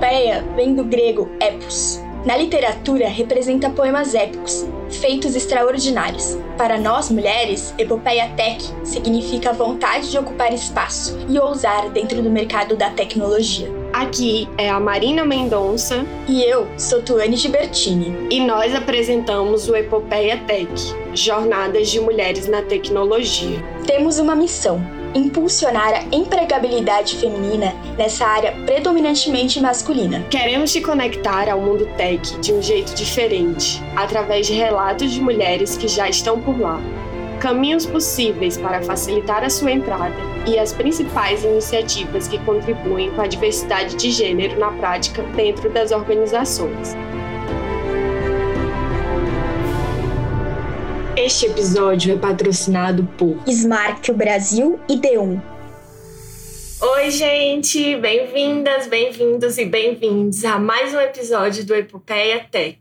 Epopeia vem do grego epos. Na literatura, representa poemas épicos, feitos extraordinários. Para nós mulheres, epopeia tech significa vontade de ocupar espaço e ousar dentro do mercado da tecnologia. Aqui é a Marina Mendonça e eu sou Tuane Gibertini e nós apresentamos o Epopeia Tech, Jornadas de Mulheres na Tecnologia. Temos uma missão impulsionar a empregabilidade feminina nessa área predominantemente masculina. Queremos te conectar ao mundo tech de um jeito diferente, através de relatos de mulheres que já estão por lá, caminhos possíveis para facilitar a sua entrada e as principais iniciativas que contribuem com a diversidade de gênero na prática dentro das organizações. Este episódio é patrocinado por Smart Brasil e D1. Oi, gente! Bem-vindas, bem-vindos e bem-vindos a mais um episódio do Epopeia Tech.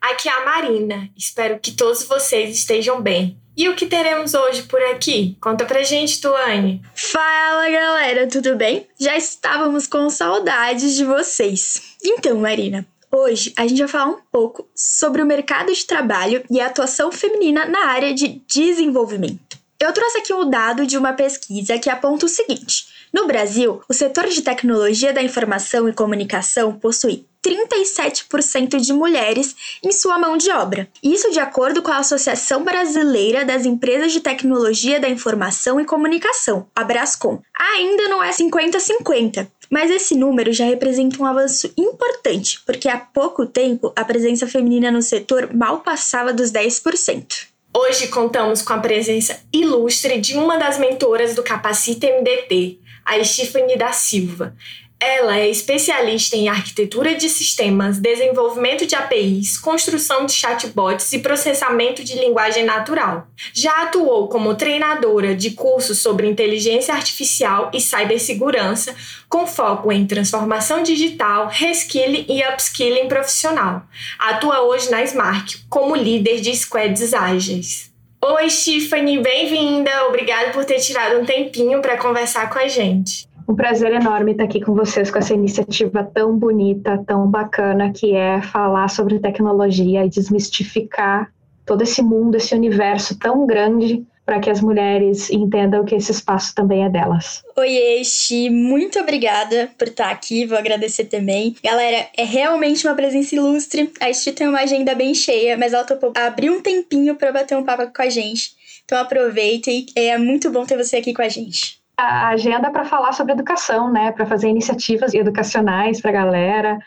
Aqui é a Marina. Espero que todos vocês estejam bem. E o que teremos hoje por aqui? Conta pra gente, Tuane. Fala, galera, tudo bem? Já estávamos com saudades de vocês. Então, Marina, Hoje a gente vai falar um pouco sobre o mercado de trabalho e a atuação feminina na área de desenvolvimento. Eu trouxe aqui um dado de uma pesquisa que aponta o seguinte: no Brasil, o setor de tecnologia da informação e comunicação possui 37% de mulheres em sua mão de obra. Isso de acordo com a Associação Brasileira das Empresas de Tecnologia da Informação e Comunicação, a Brascom. Ainda não é 50-50, mas esse número já representa um avanço importante, porque há pouco tempo a presença feminina no setor mal passava dos 10%. Hoje contamos com a presença ilustre de uma das mentoras do Capacita MDT, a Stephanie da Silva. Ela é especialista em arquitetura de sistemas, desenvolvimento de APIs, construção de chatbots e processamento de linguagem natural. Já atuou como treinadora de cursos sobre inteligência artificial e cibersegurança, com foco em transformação digital, reskilling e upskilling profissional. Atua hoje na Smart como líder de squads ágeis. Oi, Stephanie, bem-vinda! Obrigada por ter tirado um tempinho para conversar com a gente. Um prazer enorme estar aqui com vocês com essa iniciativa tão bonita, tão bacana que é falar sobre tecnologia e desmistificar todo esse mundo, esse universo tão grande para que as mulheres entendam que esse espaço também é delas. Oi, Xi, muito obrigada por estar aqui, vou agradecer também. Galera, é realmente uma presença ilustre. A Xi tem uma agenda bem cheia, mas ela topou abrir um tempinho para bater um papo com a gente. Então aproveitem, é muito bom ter você aqui com a gente a agenda para falar sobre educação, né? Para fazer iniciativas educacionais para a galera.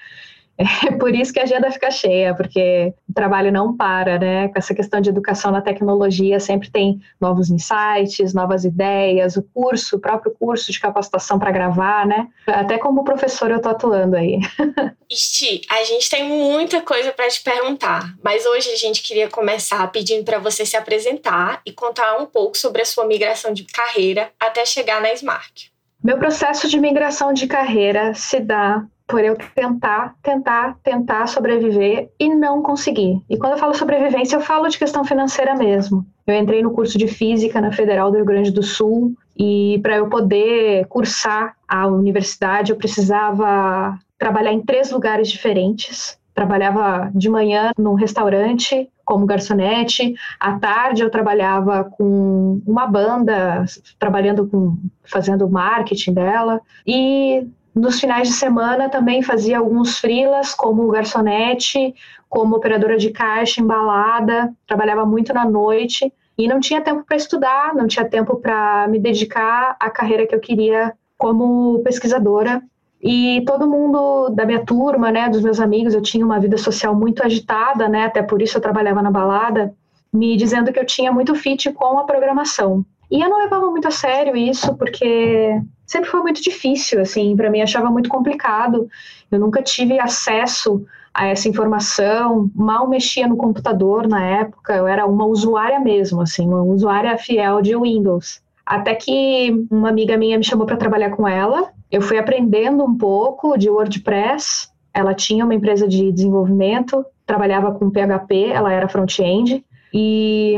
É por isso que a agenda fica cheia, porque o trabalho não para, né? Com essa questão de educação na tecnologia, sempre tem novos insights, novas ideias, o curso, o próprio curso de capacitação para gravar, né? Até como professor eu estou atuando aí. Isti, a gente tem muita coisa para te perguntar, mas hoje a gente queria começar pedindo para você se apresentar e contar um pouco sobre a sua migração de carreira até chegar na Smart. Meu processo de migração de carreira se dá por eu tentar, tentar, tentar sobreviver e não conseguir. E quando eu falo sobrevivência, eu falo de questão financeira mesmo. Eu entrei no curso de física na Federal do Rio Grande do Sul e para eu poder cursar a universidade, eu precisava trabalhar em três lugares diferentes. Trabalhava de manhã num restaurante como garçonete, à tarde eu trabalhava com uma banda, trabalhando com fazendo marketing dela e nos finais de semana também fazia alguns frilas, como garçonete, como operadora de caixa, embalada, trabalhava muito na noite e não tinha tempo para estudar, não tinha tempo para me dedicar à carreira que eu queria como pesquisadora. E todo mundo da minha turma, né, dos meus amigos, eu tinha uma vida social muito agitada, né, até por isso eu trabalhava na balada, me dizendo que eu tinha muito fit com a programação. E eu não levava muito a sério isso, porque sempre foi muito difícil, assim, para mim achava muito complicado. Eu nunca tive acesso a essa informação, mal mexia no computador na época, eu era uma usuária mesmo, assim, uma usuária fiel de Windows. Até que uma amiga minha me chamou para trabalhar com ela, eu fui aprendendo um pouco de WordPress. Ela tinha uma empresa de desenvolvimento, trabalhava com PHP, ela era front-end, e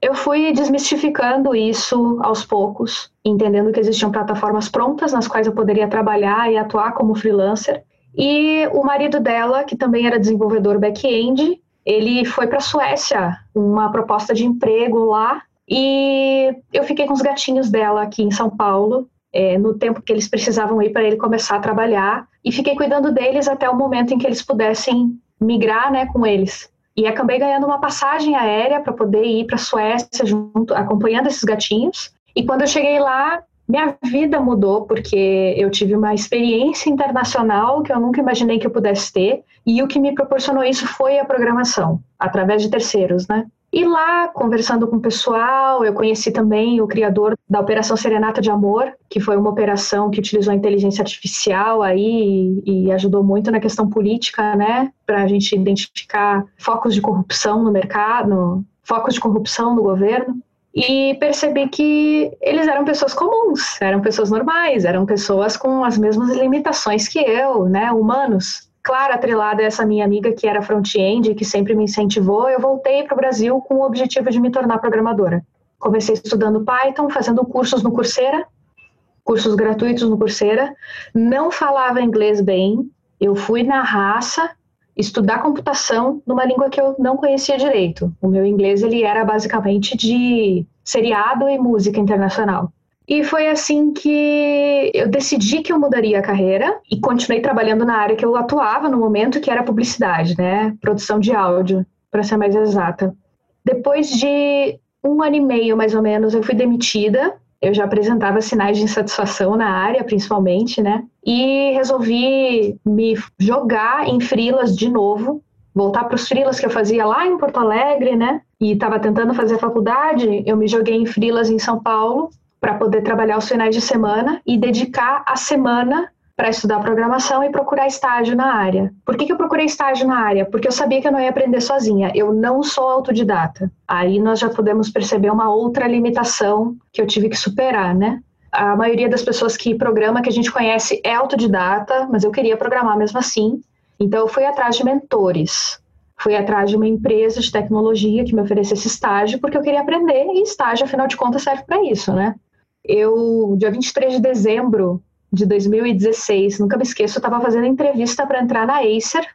eu fui desmistificando isso aos poucos, entendendo que existiam plataformas prontas nas quais eu poderia trabalhar e atuar como freelancer. E o marido dela, que também era desenvolvedor back-end, ele foi para a Suécia, uma proposta de emprego lá, e eu fiquei com os gatinhos dela aqui em São Paulo, é, no tempo que eles precisavam ir para ele começar a trabalhar, e fiquei cuidando deles até o momento em que eles pudessem migrar né, com eles. E acabei ganhando uma passagem aérea para poder ir para a Suécia junto, acompanhando esses gatinhos. E quando eu cheguei lá, minha vida mudou porque eu tive uma experiência internacional que eu nunca imaginei que eu pudesse ter. E o que me proporcionou isso foi a programação, através de terceiros, né? E lá, conversando com o pessoal, eu conheci também o criador da Operação Serenata de Amor, que foi uma operação que utilizou a inteligência artificial aí e, e ajudou muito na questão política, né? Para a gente identificar focos de corrupção no mercado, focos de corrupção no governo. E percebi que eles eram pessoas comuns, eram pessoas normais, eram pessoas com as mesmas limitações que eu, né? Humanos claro, atrelada a essa minha amiga que era front-end, que sempre me incentivou, eu voltei para o Brasil com o objetivo de me tornar programadora. Comecei estudando Python, fazendo cursos no Coursera, cursos gratuitos no Coursera. Não falava inglês bem, eu fui na raça estudar computação numa língua que eu não conhecia direito. O meu inglês ele era basicamente de seriado e música internacional. E foi assim que eu decidi que eu mudaria a carreira e continuei trabalhando na área que eu atuava no momento, que era publicidade, né? Produção de áudio, para ser mais exata. Depois de um ano e meio, mais ou menos, eu fui demitida. Eu já apresentava sinais de insatisfação na área, principalmente, né? E resolvi me jogar em frilas de novo, voltar para os frilas que eu fazia lá em Porto Alegre, né? E estava tentando fazer faculdade, eu me joguei em frilas em São Paulo para poder trabalhar os finais de semana e dedicar a semana para estudar programação e procurar estágio na área. Por que, que eu procurei estágio na área? Porque eu sabia que eu não ia aprender sozinha. Eu não sou autodidata. Aí nós já podemos perceber uma outra limitação que eu tive que superar, né? A maioria das pessoas que programa que a gente conhece é autodidata, mas eu queria programar mesmo assim. Então eu fui atrás de mentores. Fui atrás de uma empresa de tecnologia que me oferecesse estágio, porque eu queria aprender, e estágio, afinal de contas, serve para isso, né? Eu, dia 23 de dezembro de 2016, nunca me esqueço, eu estava fazendo entrevista para entrar na Acer.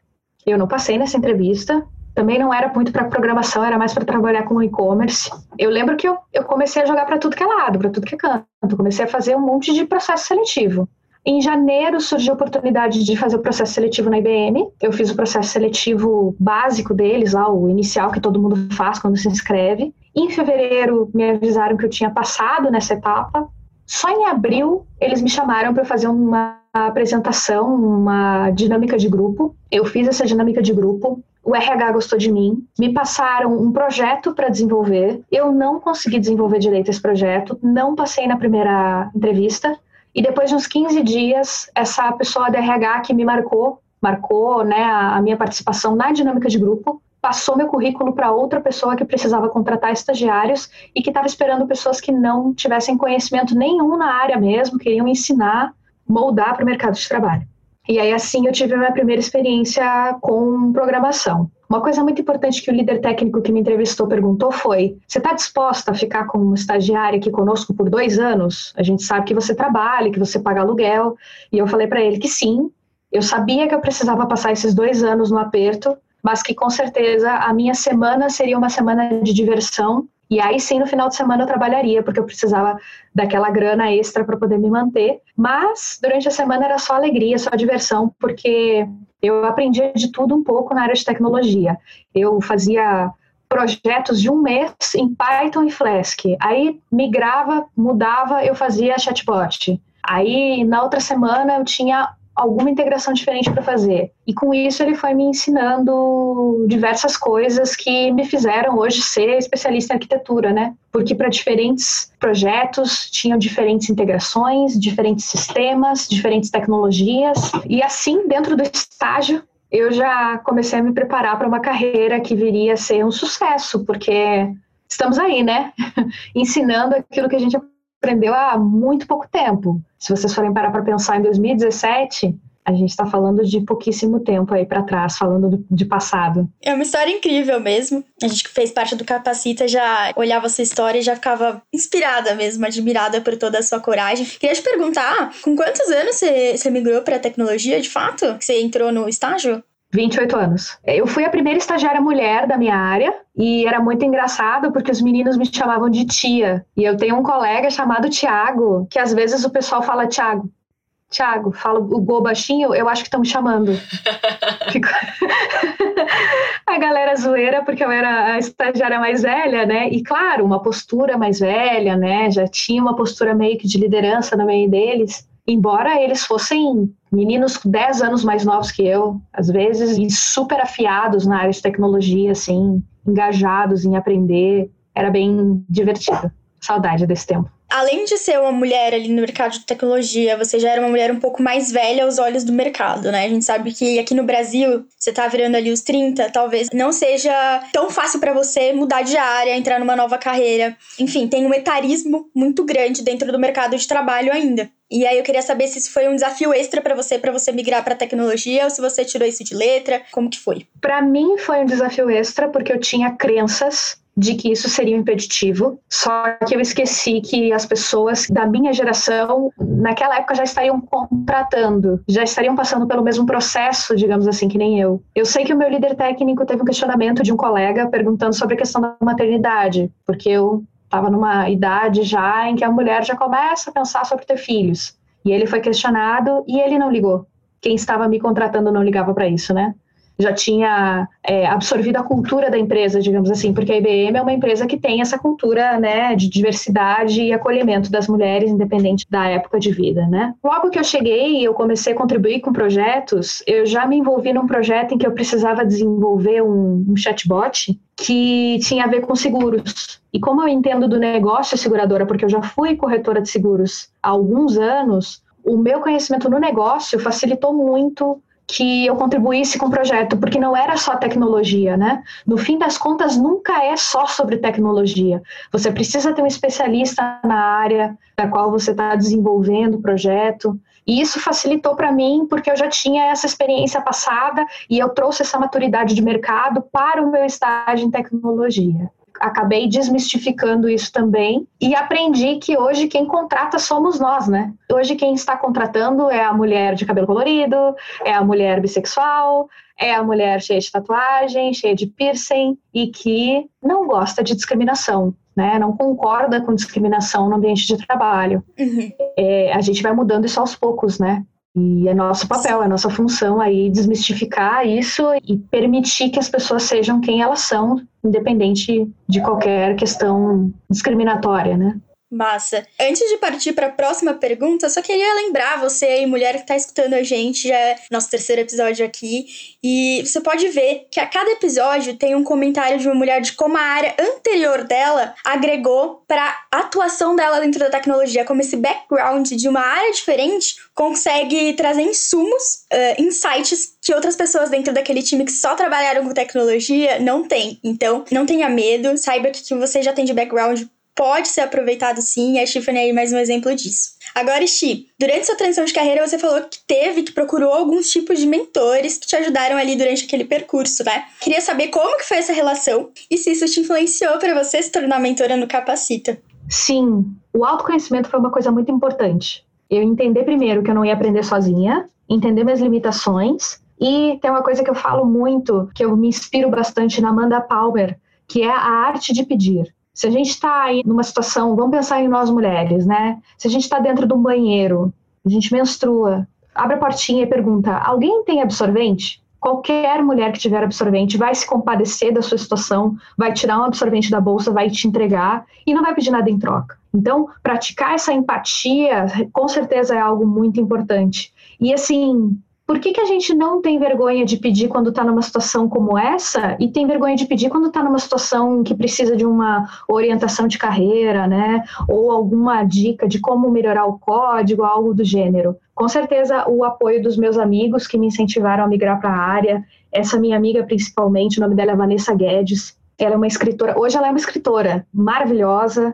Eu não passei nessa entrevista. Também não era muito para programação, era mais para trabalhar com e-commerce. Eu lembro que eu, eu comecei a jogar para tudo que é lado, para tudo que é canto. Comecei a fazer um monte de processo seletivo. Em janeiro surgiu a oportunidade de fazer o processo seletivo na IBM. Eu fiz o processo seletivo básico deles, lá, o inicial que todo mundo faz quando se inscreve. Em fevereiro, me avisaram que eu tinha passado nessa etapa. Só em abril, eles me chamaram para fazer uma apresentação, uma dinâmica de grupo. Eu fiz essa dinâmica de grupo. O RH gostou de mim, me passaram um projeto para desenvolver. Eu não consegui desenvolver direito esse projeto, não passei na primeira entrevista. E depois de uns 15 dias, essa pessoa da RH que me marcou, marcou né, a minha participação na dinâmica de grupo, passou meu currículo para outra pessoa que precisava contratar estagiários e que estava esperando pessoas que não tivessem conhecimento nenhum na área mesmo, queriam ensinar, moldar para o mercado de trabalho. E aí assim eu tive a minha primeira experiência com programação. Uma coisa muito importante que o líder técnico que me entrevistou perguntou foi: você está disposta a ficar como estagiária aqui conosco por dois anos? A gente sabe que você trabalha, que você paga aluguel. E eu falei para ele que sim. Eu sabia que eu precisava passar esses dois anos no aperto, mas que com certeza a minha semana seria uma semana de diversão. E aí sim, no final de semana eu trabalharia, porque eu precisava daquela grana extra para poder me manter. Mas durante a semana era só alegria, só diversão, porque eu aprendia de tudo um pouco na área de tecnologia. Eu fazia projetos de um mês em Python e Flask. Aí migrava, mudava, eu fazia chatbot. Aí na outra semana eu tinha alguma integração diferente para fazer. E com isso ele foi me ensinando diversas coisas que me fizeram hoje ser especialista em arquitetura, né? Porque para diferentes projetos tinham diferentes integrações, diferentes sistemas, diferentes tecnologias. E assim, dentro do estágio, eu já comecei a me preparar para uma carreira que viria a ser um sucesso, porque estamos aí, né? Ensinando aquilo que a gente aprendeu há muito pouco tempo. Se vocês forem parar para pensar em 2017, A gente está falando de pouquíssimo tempo aí para trás, falando de passado. É uma história incrível mesmo. A gente que fez parte do Capacita já olhava essa história e já ficava inspirada mesmo, admirada por toda a sua coragem. Queria te perguntar, com quantos anos você, você migrou para a tecnologia, de fato? Você entrou no estágio? 28 anos. Eu fui a primeira estagiária mulher da minha área e era muito engraçado porque os meninos me chamavam de tia. E eu tenho um colega chamado Tiago, que às vezes o pessoal fala Tiago. Tiago, fala o gol baixinho, eu acho que estão me chamando. Fico... a galera zoeira, porque eu era a estagiária mais velha, né? E claro, uma postura mais velha, né? Já tinha uma postura meio que de liderança no meio deles embora eles fossem meninos 10 anos mais novos que eu, às vezes, e super afiados na área de tecnologia, assim, engajados em aprender, era bem divertido. Saudade desse tempo além de ser uma mulher ali no mercado de tecnologia, você já era uma mulher um pouco mais velha aos olhos do mercado, né? A gente sabe que aqui no Brasil, você tá virando ali os 30, talvez não seja tão fácil para você mudar de área, entrar numa nova carreira. Enfim, tem um etarismo muito grande dentro do mercado de trabalho ainda. E aí eu queria saber se isso foi um desafio extra para você, para você migrar para tecnologia, ou se você tirou isso de letra, como que foi? Para mim foi um desafio extra porque eu tinha crenças de que isso seria impeditivo, só que eu esqueci que as pessoas da minha geração, naquela época, já estariam contratando, já estariam passando pelo mesmo processo, digamos assim, que nem eu. Eu sei que o meu líder técnico teve um questionamento de um colega perguntando sobre a questão da maternidade, porque eu estava numa idade já em que a mulher já começa a pensar sobre ter filhos. E ele foi questionado e ele não ligou. Quem estava me contratando não ligava para isso, né? Já tinha é, absorvido a cultura da empresa, digamos assim, porque a IBM é uma empresa que tem essa cultura né, de diversidade e acolhimento das mulheres, independente da época de vida. Né? Logo que eu cheguei e eu comecei a contribuir com projetos, eu já me envolvi num projeto em que eu precisava desenvolver um, um chatbot que tinha a ver com seguros. E como eu entendo do negócio seguradora, porque eu já fui corretora de seguros há alguns anos, o meu conhecimento no negócio facilitou muito que eu contribuísse com o projeto, porque não era só tecnologia, né? No fim das contas, nunca é só sobre tecnologia. Você precisa ter um especialista na área da qual você está desenvolvendo o projeto. E isso facilitou para mim, porque eu já tinha essa experiência passada e eu trouxe essa maturidade de mercado para o meu estágio em tecnologia acabei desmistificando isso também e aprendi que hoje quem contrata somos nós, né? Hoje quem está contratando é a mulher de cabelo colorido, é a mulher bissexual, é a mulher cheia de tatuagem, cheia de piercing e que não gosta de discriminação. Né, não concorda com discriminação no ambiente de trabalho. Uhum. É, a gente vai mudando isso aos poucos, né? E é nosso papel, é nossa função aí desmistificar isso e permitir que as pessoas sejam quem elas são, independente de qualquer questão discriminatória, né? Massa. Antes de partir para a próxima pergunta, só queria lembrar você aí, mulher que está escutando a gente, já é nosso terceiro episódio aqui, e você pode ver que a cada episódio tem um comentário de uma mulher de como a área anterior dela agregou para atuação dela dentro da tecnologia, como esse background de uma área diferente consegue trazer insumos, uh, insights que outras pessoas dentro daquele time que só trabalharam com tecnologia não têm. Então, não tenha medo, saiba que, que você já tem de background pode ser aproveitado sim, e a Tiffany é mais um exemplo disso. Agora, Chi, durante sua transição de carreira, você falou que teve, que procurou alguns tipos de mentores que te ajudaram ali durante aquele percurso, né? Queria saber como que foi essa relação e se isso te influenciou para você se tornar mentora no Capacita. Sim, o autoconhecimento foi uma coisa muito importante. Eu entender primeiro que eu não ia aprender sozinha, entender minhas limitações e tem uma coisa que eu falo muito, que eu me inspiro bastante na Amanda Palmer, que é a arte de pedir. Se a gente está aí numa situação, vamos pensar em nós mulheres, né? Se a gente está dentro de um banheiro, a gente menstrua, abre a portinha e pergunta: alguém tem absorvente? Qualquer mulher que tiver absorvente vai se compadecer da sua situação, vai tirar um absorvente da bolsa, vai te entregar e não vai pedir nada em troca. Então, praticar essa empatia, com certeza é algo muito importante. E assim, por que, que a gente não tem vergonha de pedir quando está numa situação como essa e tem vergonha de pedir quando está numa situação que precisa de uma orientação de carreira, né? Ou alguma dica de como melhorar o código, algo do gênero? Com certeza, o apoio dos meus amigos que me incentivaram a migrar para a área. Essa minha amiga, principalmente, o nome dela é Vanessa Guedes. Ela é uma escritora, hoje ela é uma escritora maravilhosa,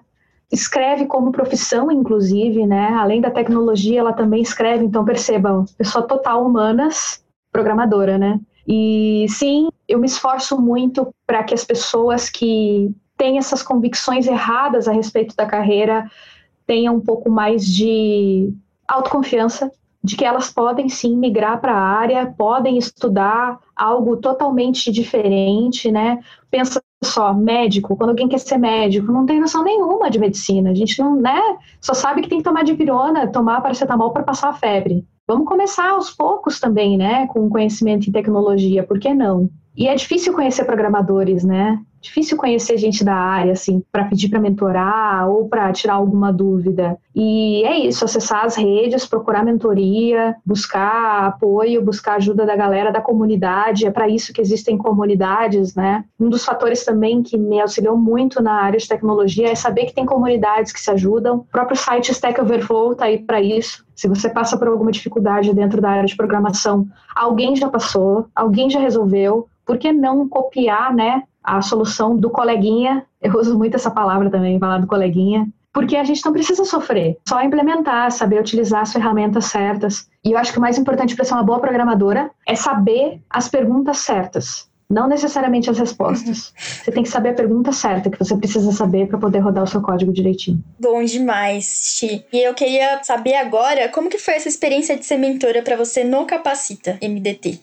escreve como profissão, inclusive, né? Além da tecnologia, ela também escreve, então percebam, pessoa total humanas, programadora, né? E sim, eu me esforço muito para que as pessoas que têm essas convicções erradas a respeito da carreira tenham um pouco mais de autoconfiança de que elas podem sim migrar para a área, podem estudar algo totalmente diferente, né? Pensa só, médico, quando alguém quer ser médico, não tem noção nenhuma de medicina. A gente não, né? Só sabe que tem que tomar dipirona, tomar paracetamol para passar a febre. Vamos começar aos poucos também, né? Com conhecimento em tecnologia, por que não? E é difícil conhecer programadores, né? Difícil conhecer gente da área, assim, para pedir para mentorar ou para tirar alguma dúvida. E é isso, acessar as redes, procurar mentoria, buscar apoio, buscar ajuda da galera da comunidade. É para isso que existem comunidades, né? Um dos fatores também que me auxiliou muito na área de tecnologia é saber que tem comunidades que se ajudam. O próprio site Stack Overflow está aí para isso. Se você passa por alguma dificuldade dentro da área de programação, alguém já passou, alguém já resolveu. Por que não copiar, né, a solução do coleguinha, eu uso muito essa palavra também, falar do coleguinha, porque a gente não precisa sofrer, só implementar, saber utilizar as ferramentas certas. E eu acho que o mais importante para ser uma boa programadora é saber as perguntas certas, não necessariamente as respostas. Uhum. Você tem que saber a pergunta certa que você precisa saber para poder rodar o seu código direitinho. Bom demais, Chi. E eu queria saber agora como que foi essa experiência de ser mentora para você no Capacita MDT.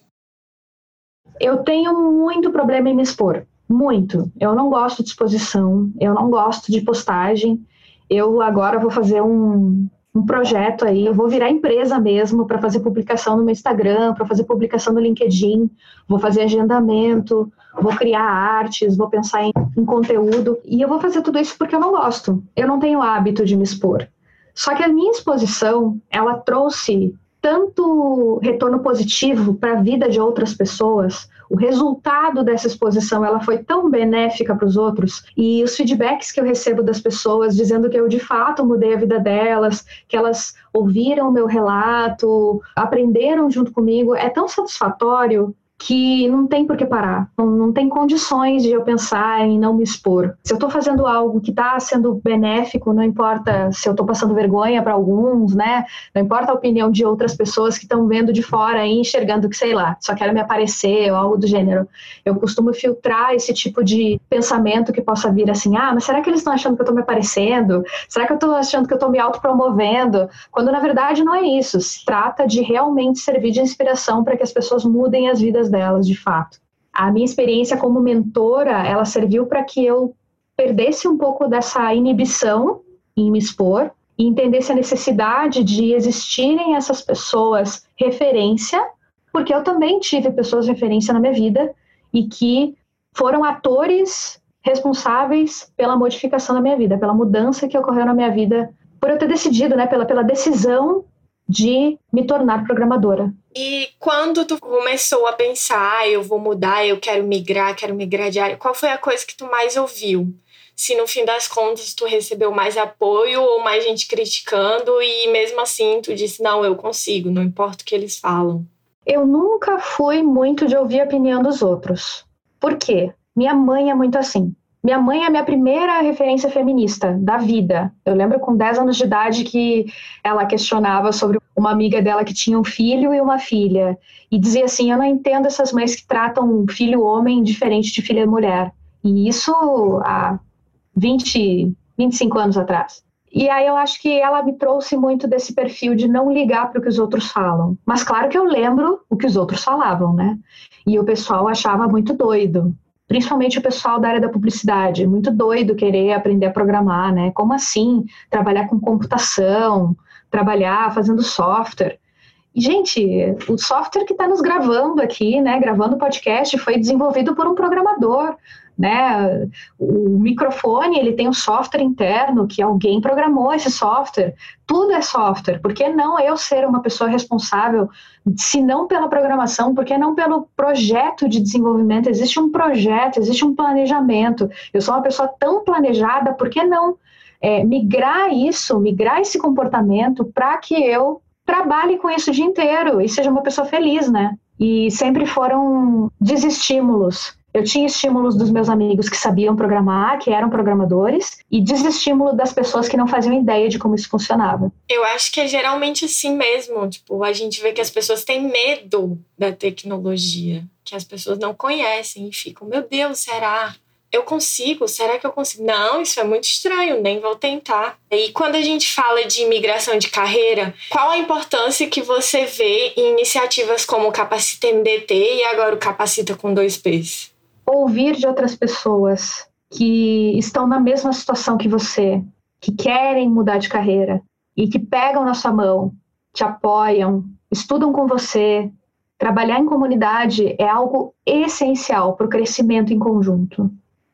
Eu tenho muito problema em me expor. Muito. Eu não gosto de exposição, eu não gosto de postagem. Eu agora vou fazer um, um projeto aí, eu vou virar empresa mesmo para fazer publicação no meu Instagram, para fazer publicação no LinkedIn, vou fazer agendamento, vou criar artes, vou pensar em, em conteúdo. E eu vou fazer tudo isso porque eu não gosto. Eu não tenho hábito de me expor. Só que a minha exposição, ela trouxe tanto retorno positivo para a vida de outras pessoas, o resultado dessa exposição ela foi tão benéfica para os outros e os feedbacks que eu recebo das pessoas dizendo que eu de fato mudei a vida delas, que elas ouviram o meu relato, aprenderam junto comigo, é tão satisfatório que não tem por que parar, não, não tem condições de eu pensar em não me expor. Se eu estou fazendo algo que está sendo benéfico, não importa se eu estou passando vergonha para alguns, né? Não importa a opinião de outras pessoas que estão vendo de fora e enxergando que, sei lá, só quero me aparecer ou algo do gênero. Eu costumo filtrar esse tipo de pensamento que possa vir assim, ah, mas será que eles estão achando que eu estou me aparecendo? Será que eu estou achando que eu estou me autopromovendo? Quando na verdade não é isso. Se trata de realmente servir de inspiração para que as pessoas mudem as vidas delas, de fato. A minha experiência como mentora, ela serviu para que eu perdesse um pouco dessa inibição em me expor e entendesse a necessidade de existirem essas pessoas referência, porque eu também tive pessoas referência na minha vida e que foram atores responsáveis pela modificação da minha vida, pela mudança que ocorreu na minha vida, por eu ter decidido, né, pela, pela decisão de me tornar programadora. E quando tu começou a pensar, ah, eu vou mudar, eu quero migrar, quero migrar de área, qual foi a coisa que tu mais ouviu? Se no fim das contas tu recebeu mais apoio ou mais gente criticando e mesmo assim tu disse, não, eu consigo, não importa o que eles falam. Eu nunca fui muito de ouvir a opinião dos outros. Por quê? Minha mãe é muito assim. Minha mãe é a minha primeira referência feminista da vida. Eu lembro com 10 anos de idade que ela questionava sobre uma amiga dela que tinha um filho e uma filha. E dizia assim: Eu não entendo essas mães que tratam um filho homem diferente de filha mulher. E isso há 20, 25 anos atrás. E aí eu acho que ela me trouxe muito desse perfil de não ligar para o que os outros falam. Mas claro que eu lembro o que os outros falavam, né? E o pessoal achava muito doido principalmente o pessoal da área da publicidade, muito doido querer aprender a programar, né? Como assim trabalhar com computação, trabalhar fazendo software? E, gente, o software que está nos gravando aqui, né, gravando o podcast, foi desenvolvido por um programador né? O microfone, ele tem um software interno que alguém programou esse software. Tudo é software. Por que não eu ser uma pessoa responsável, se não pela programação, por que não pelo projeto de desenvolvimento? Existe um projeto, existe um planejamento. Eu sou uma pessoa tão planejada, por que não é, migrar isso, migrar esse comportamento para que eu trabalhe com isso o dia inteiro e seja uma pessoa feliz, né? E sempre foram desestímulos Eu tinha estímulos dos meus amigos que sabiam programar, que eram programadores, e desestímulo das pessoas que não faziam ideia de como isso funcionava. Eu acho que é geralmente assim mesmo. Tipo, a gente vê que as pessoas têm medo da tecnologia, que as pessoas não conhecem e ficam, meu Deus, será? eu consigo? Será que eu consigo? Não, isso é muito estranho, nem vou tentar. E quando a gente fala de imigração de carreira, qual a importância que você vê em iniciativas como o Capacita MDT e agora o Capacita com dois P's? Ouvir de outras pessoas que estão na mesma situação que você, que querem mudar de carreira e que pegam na sua mão, te apoiam, estudam com você. Trabalhar em comunidade é algo essencial para o crescimento em conjunto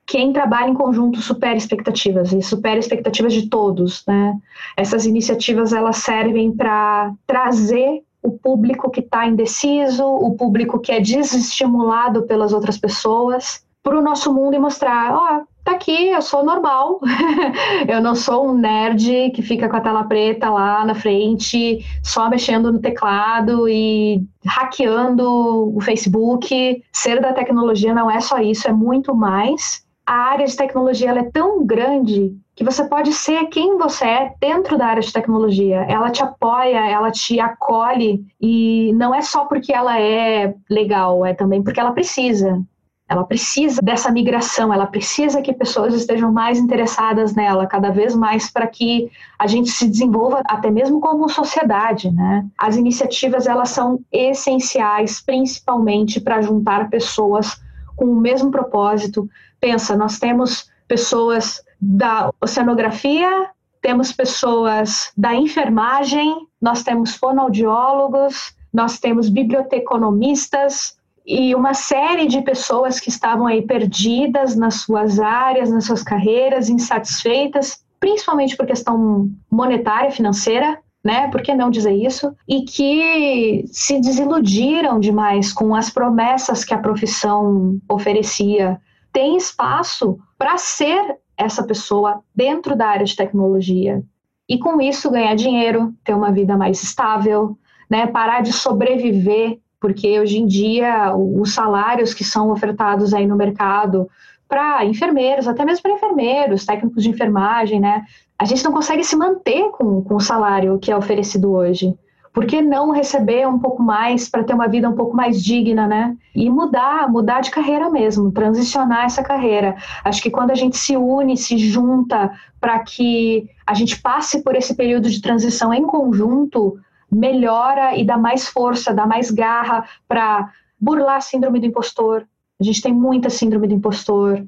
quem trabalha em conjunto supera expectativas e supera expectativas de todos, né? Essas iniciativas elas servem para trazer o público que está indeciso, o público que é desestimulado pelas outras pessoas, para o nosso mundo e mostrar, ó, oh, tá aqui, eu sou normal, eu não sou um nerd que fica com a tela preta lá na frente, só mexendo no teclado e hackeando o Facebook. Ser da tecnologia não é só isso, é muito mais a área de tecnologia é tão grande que você pode ser quem você é dentro da área de tecnologia. Ela te apoia, ela te acolhe e não é só porque ela é legal, é também porque ela precisa. Ela precisa dessa migração, ela precisa que pessoas estejam mais interessadas nela, cada vez mais para que a gente se desenvolva até mesmo como sociedade, né? As iniciativas elas são essenciais, principalmente para juntar pessoas com o mesmo propósito, pensa, nós temos pessoas da oceanografia, temos pessoas da enfermagem, nós temos fonoaudiólogos, nós temos biblioteconomistas e uma série de pessoas que estavam aí perdidas nas suas áreas, nas suas carreiras, insatisfeitas, principalmente por questão monetária, financeira, né? Por que não dizer isso? E que se desiludiram demais com as promessas que a profissão oferecia tem espaço para ser essa pessoa dentro da área de tecnologia. E com isso ganhar dinheiro, ter uma vida mais estável, né? parar de sobreviver, porque hoje em dia os salários que são ofertados aí no mercado para enfermeiros, até mesmo para enfermeiros, técnicos de enfermagem, né? A gente não consegue se manter com, com o salário que é oferecido hoje por que não receber um pouco mais para ter uma vida um pouco mais digna, né? E mudar, mudar de carreira mesmo, transicionar essa carreira. Acho que quando a gente se une, se junta para que a gente passe por esse período de transição em conjunto, melhora e dá mais força, dá mais garra para burlar a síndrome do impostor. A gente tem muita síndrome do impostor.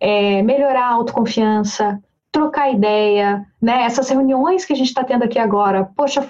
É, melhorar a autoconfiança, trocar ideia, né? Essas reuniões que a gente está tendo aqui agora, poxa,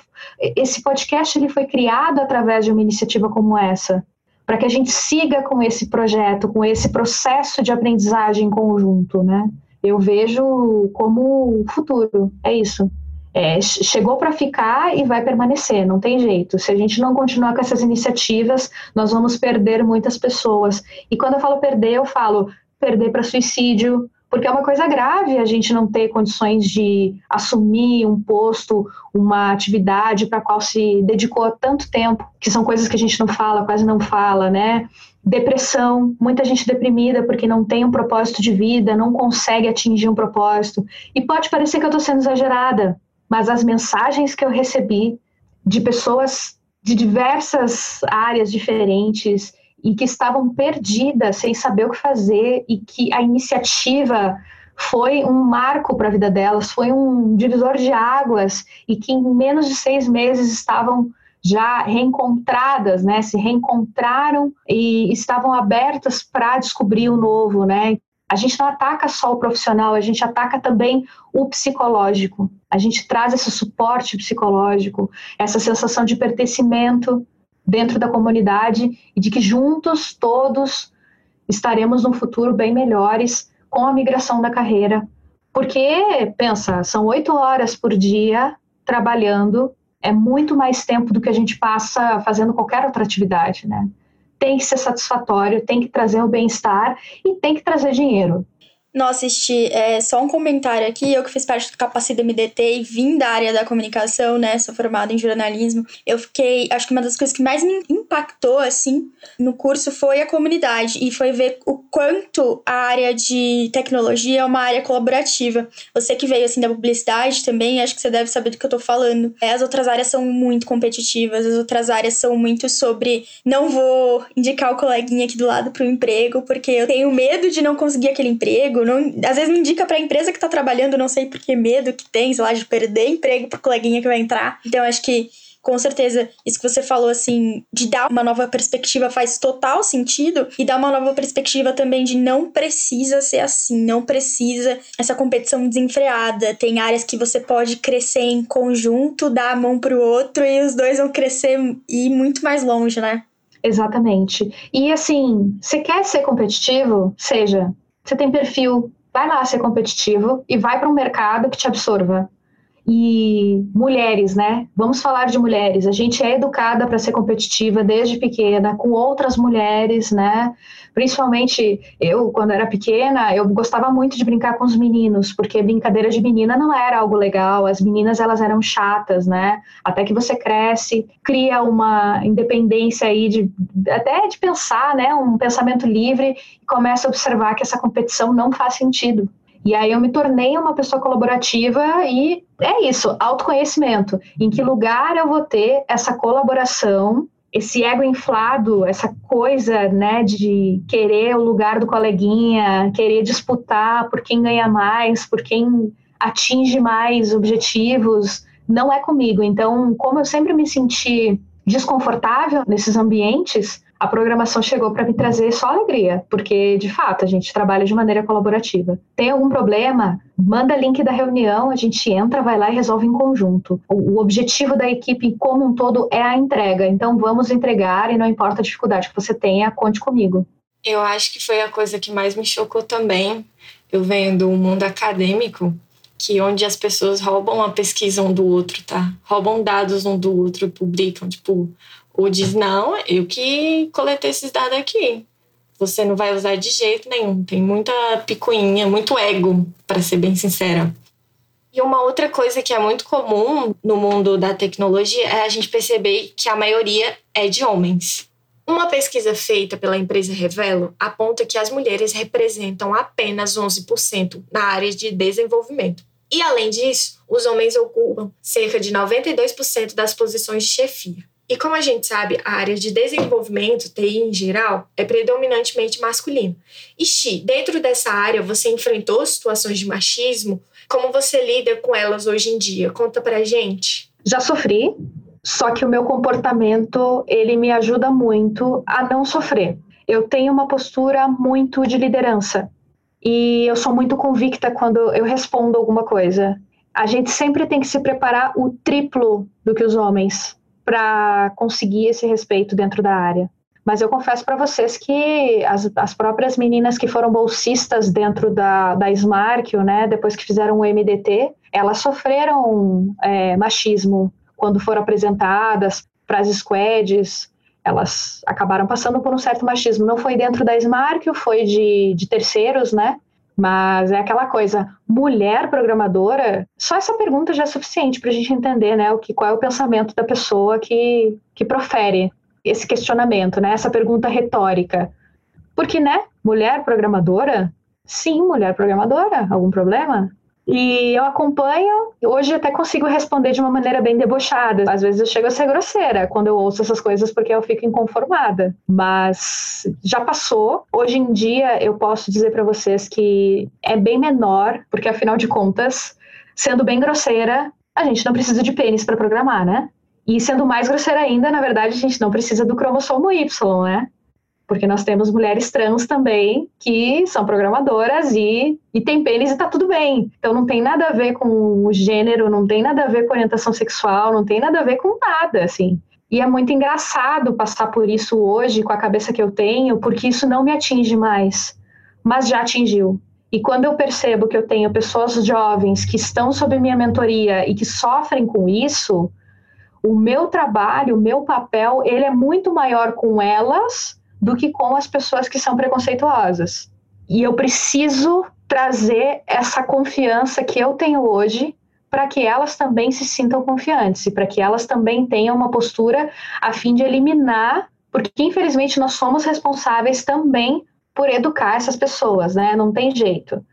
esse podcast ele foi criado através de uma iniciativa como essa, para que a gente siga com esse projeto, com esse processo de aprendizagem conjunto, né? Eu vejo como o futuro, é isso. É, chegou para ficar e vai permanecer, não tem jeito. Se a gente não continuar com essas iniciativas, nós vamos perder muitas pessoas. E quando eu falo perder, eu falo perder para suicídio, porque é uma coisa grave a gente não ter condições de assumir um posto, uma atividade para a qual se dedicou tanto tempo, que são coisas que a gente não fala, quase não fala, né? Depressão, muita gente deprimida porque não tem um propósito de vida, não consegue atingir um propósito. E pode parecer que eu estou sendo exagerada, mas as mensagens que eu recebi de pessoas de diversas áreas diferentes e que estavam perdidas, sem saber o que fazer, e que a iniciativa foi um marco para a vida delas, foi um divisor de águas, e que em menos de seis meses estavam já reencontradas, né? Se reencontraram e estavam abertas para descobrir o novo, né? A gente não ataca só o profissional, a gente ataca também o psicológico. A gente traz esse suporte psicológico, essa sensação de pertencimento, dentro da comunidade e de que juntos todos estaremos num futuro bem melhores com a migração da carreira. Porque, pensa, são oito horas por dia trabalhando, é muito mais tempo do que a gente passa fazendo qualquer outra atividade, né? Tem que ser satisfatório, tem que trazer o bem-estar e tem que trazer dinheiro. Nossa, Esti, é, só um comentário aqui. Eu que fiz parte do Capacita MDT e vim da área da comunicação, né? Sou formada em jornalismo. Eu fiquei, acho que uma das coisas que mais me impactou, assim, no curso foi a comunidade e foi ver o quanto a área de tecnologia é uma área colaborativa. Você que veio, assim, da publicidade também, acho que você deve saber do que eu tô falando. As outras áreas são muito competitivas, as outras áreas são muito sobre não vou indicar o coleguinha aqui do lado para o emprego, porque eu tenho medo de não conseguir aquele emprego. Não, às vezes me indica para a empresa que tá trabalhando, não sei por que medo que tem, sei lá, de perder emprego pro coleguinha que vai entrar. Então acho que com certeza, isso que você falou, assim, de dar uma nova perspectiva faz total sentido e dar uma nova perspectiva também de não precisa ser assim, não precisa essa competição desenfreada. Tem áreas que você pode crescer em conjunto, dar a mão pro outro e os dois vão crescer e ir muito mais longe, né? Exatamente. E assim, você quer ser competitivo? Seja. Você tem perfil, vai lá ser competitivo e vai para um mercado que te absorva e mulheres, né? Vamos falar de mulheres. A gente é educada para ser competitiva desde pequena com outras mulheres, né? Principalmente eu, quando era pequena, eu gostava muito de brincar com os meninos, porque brincadeira de menina não era algo legal. As meninas elas eram chatas, né? Até que você cresce, cria uma independência aí de até de pensar, né? Um pensamento livre e começa a observar que essa competição não faz sentido. E aí eu me tornei uma pessoa colaborativa e é isso, autoconhecimento. Em que lugar eu vou ter essa colaboração, esse ego inflado, essa coisa, né, de querer o lugar do coleguinha, querer disputar por quem ganha mais, por quem atinge mais objetivos, não é comigo. Então, como eu sempre me senti desconfortável nesses ambientes, a programação chegou para me trazer só alegria, porque de fato a gente trabalha de maneira colaborativa. Tem algum problema? Manda link da reunião, a gente entra, vai lá e resolve em conjunto. O, objetivo da equipe como um todo é a entrega, então vamos entregar e não importa a dificuldade que você tenha, conte comigo. Eu acho que foi a coisa que mais me chocou também. Eu venho do mundo acadêmico, que onde as pessoas roubam a pesquisa um do outro, tá? Roubam dados um do outro, publicam, tipo, ou diz, não, eu que coletei esses dados aqui. Você não vai usar de jeito nenhum. Tem muita picuinha, muito ego, para ser bem sincera. E uma outra coisa que é muito comum no mundo da tecnologia é a gente perceber que a maioria é de homens. Uma pesquisa feita pela empresa Revelo aponta que as mulheres representam apenas 11% na área de desenvolvimento. E além disso, os homens ocupam cerca de 92% das posições de chefia. E como a gente sabe, a área de desenvolvimento, TI em geral, é predominantemente masculino. E Xi, dentro dessa área, você enfrentou situações de machismo? Como você lida com elas hoje em dia? Conta pra gente. Já sofri, só que o meu comportamento, ele me ajuda muito a não sofrer. Eu tenho uma postura muito de liderança e eu sou muito convicta quando eu respondo alguma coisa. A gente sempre tem que se preparar o triplo do que os homens para conseguir esse respeito dentro da área. Mas eu confesso para vocês que as, as próprias meninas que foram bolsistas dentro da, da Smarkio, né, depois que fizeram o MDT, elas sofreram é, machismo quando foram apresentadas para as squads, elas acabaram passando por um certo machismo. Não foi dentro da Smarkio, foi de, de terceiros, né? Mas é aquela coisa, mulher programadora, só essa pergunta já é suficiente para a gente entender, né, o que, qual é o pensamento da pessoa que, que profere esse questionamento, né, essa pergunta retórica. Porque, né, mulher programadora? Sim, mulher programadora, algum problema? E eu acompanho, hoje até consigo responder de uma maneira bem debochada. Às vezes eu chego a ser grosseira quando eu ouço essas coisas porque eu fico inconformada. Mas já passou. Hoje em dia eu posso dizer para vocês que é bem menor, porque afinal de contas, sendo bem grosseira, a gente não precisa de pênis para programar, né? E sendo mais grosseira ainda, na verdade, a gente não precisa do cromossomo Y, né? Porque nós temos mulheres trans também que são programadoras e, e tem pênis e tá tudo bem. Então não tem nada a ver com o gênero, não tem nada a ver com orientação sexual, não tem nada a ver com nada, assim. E é muito engraçado passar por isso hoje com a cabeça que eu tenho, porque isso não me atinge mais, mas já atingiu. E quando eu percebo que eu tenho pessoas jovens que estão sob minha mentoria e que sofrem com isso, o meu trabalho, o meu papel, ele é muito maior com elas do que com as pessoas que são preconceituosas. E eu preciso trazer essa confiança que eu tenho hoje para que elas também se sintam confiantes e para que elas também tenham uma postura a fim de eliminar porque infelizmente nós somos responsáveis também por educar essas pessoas, né? Não tem jeito.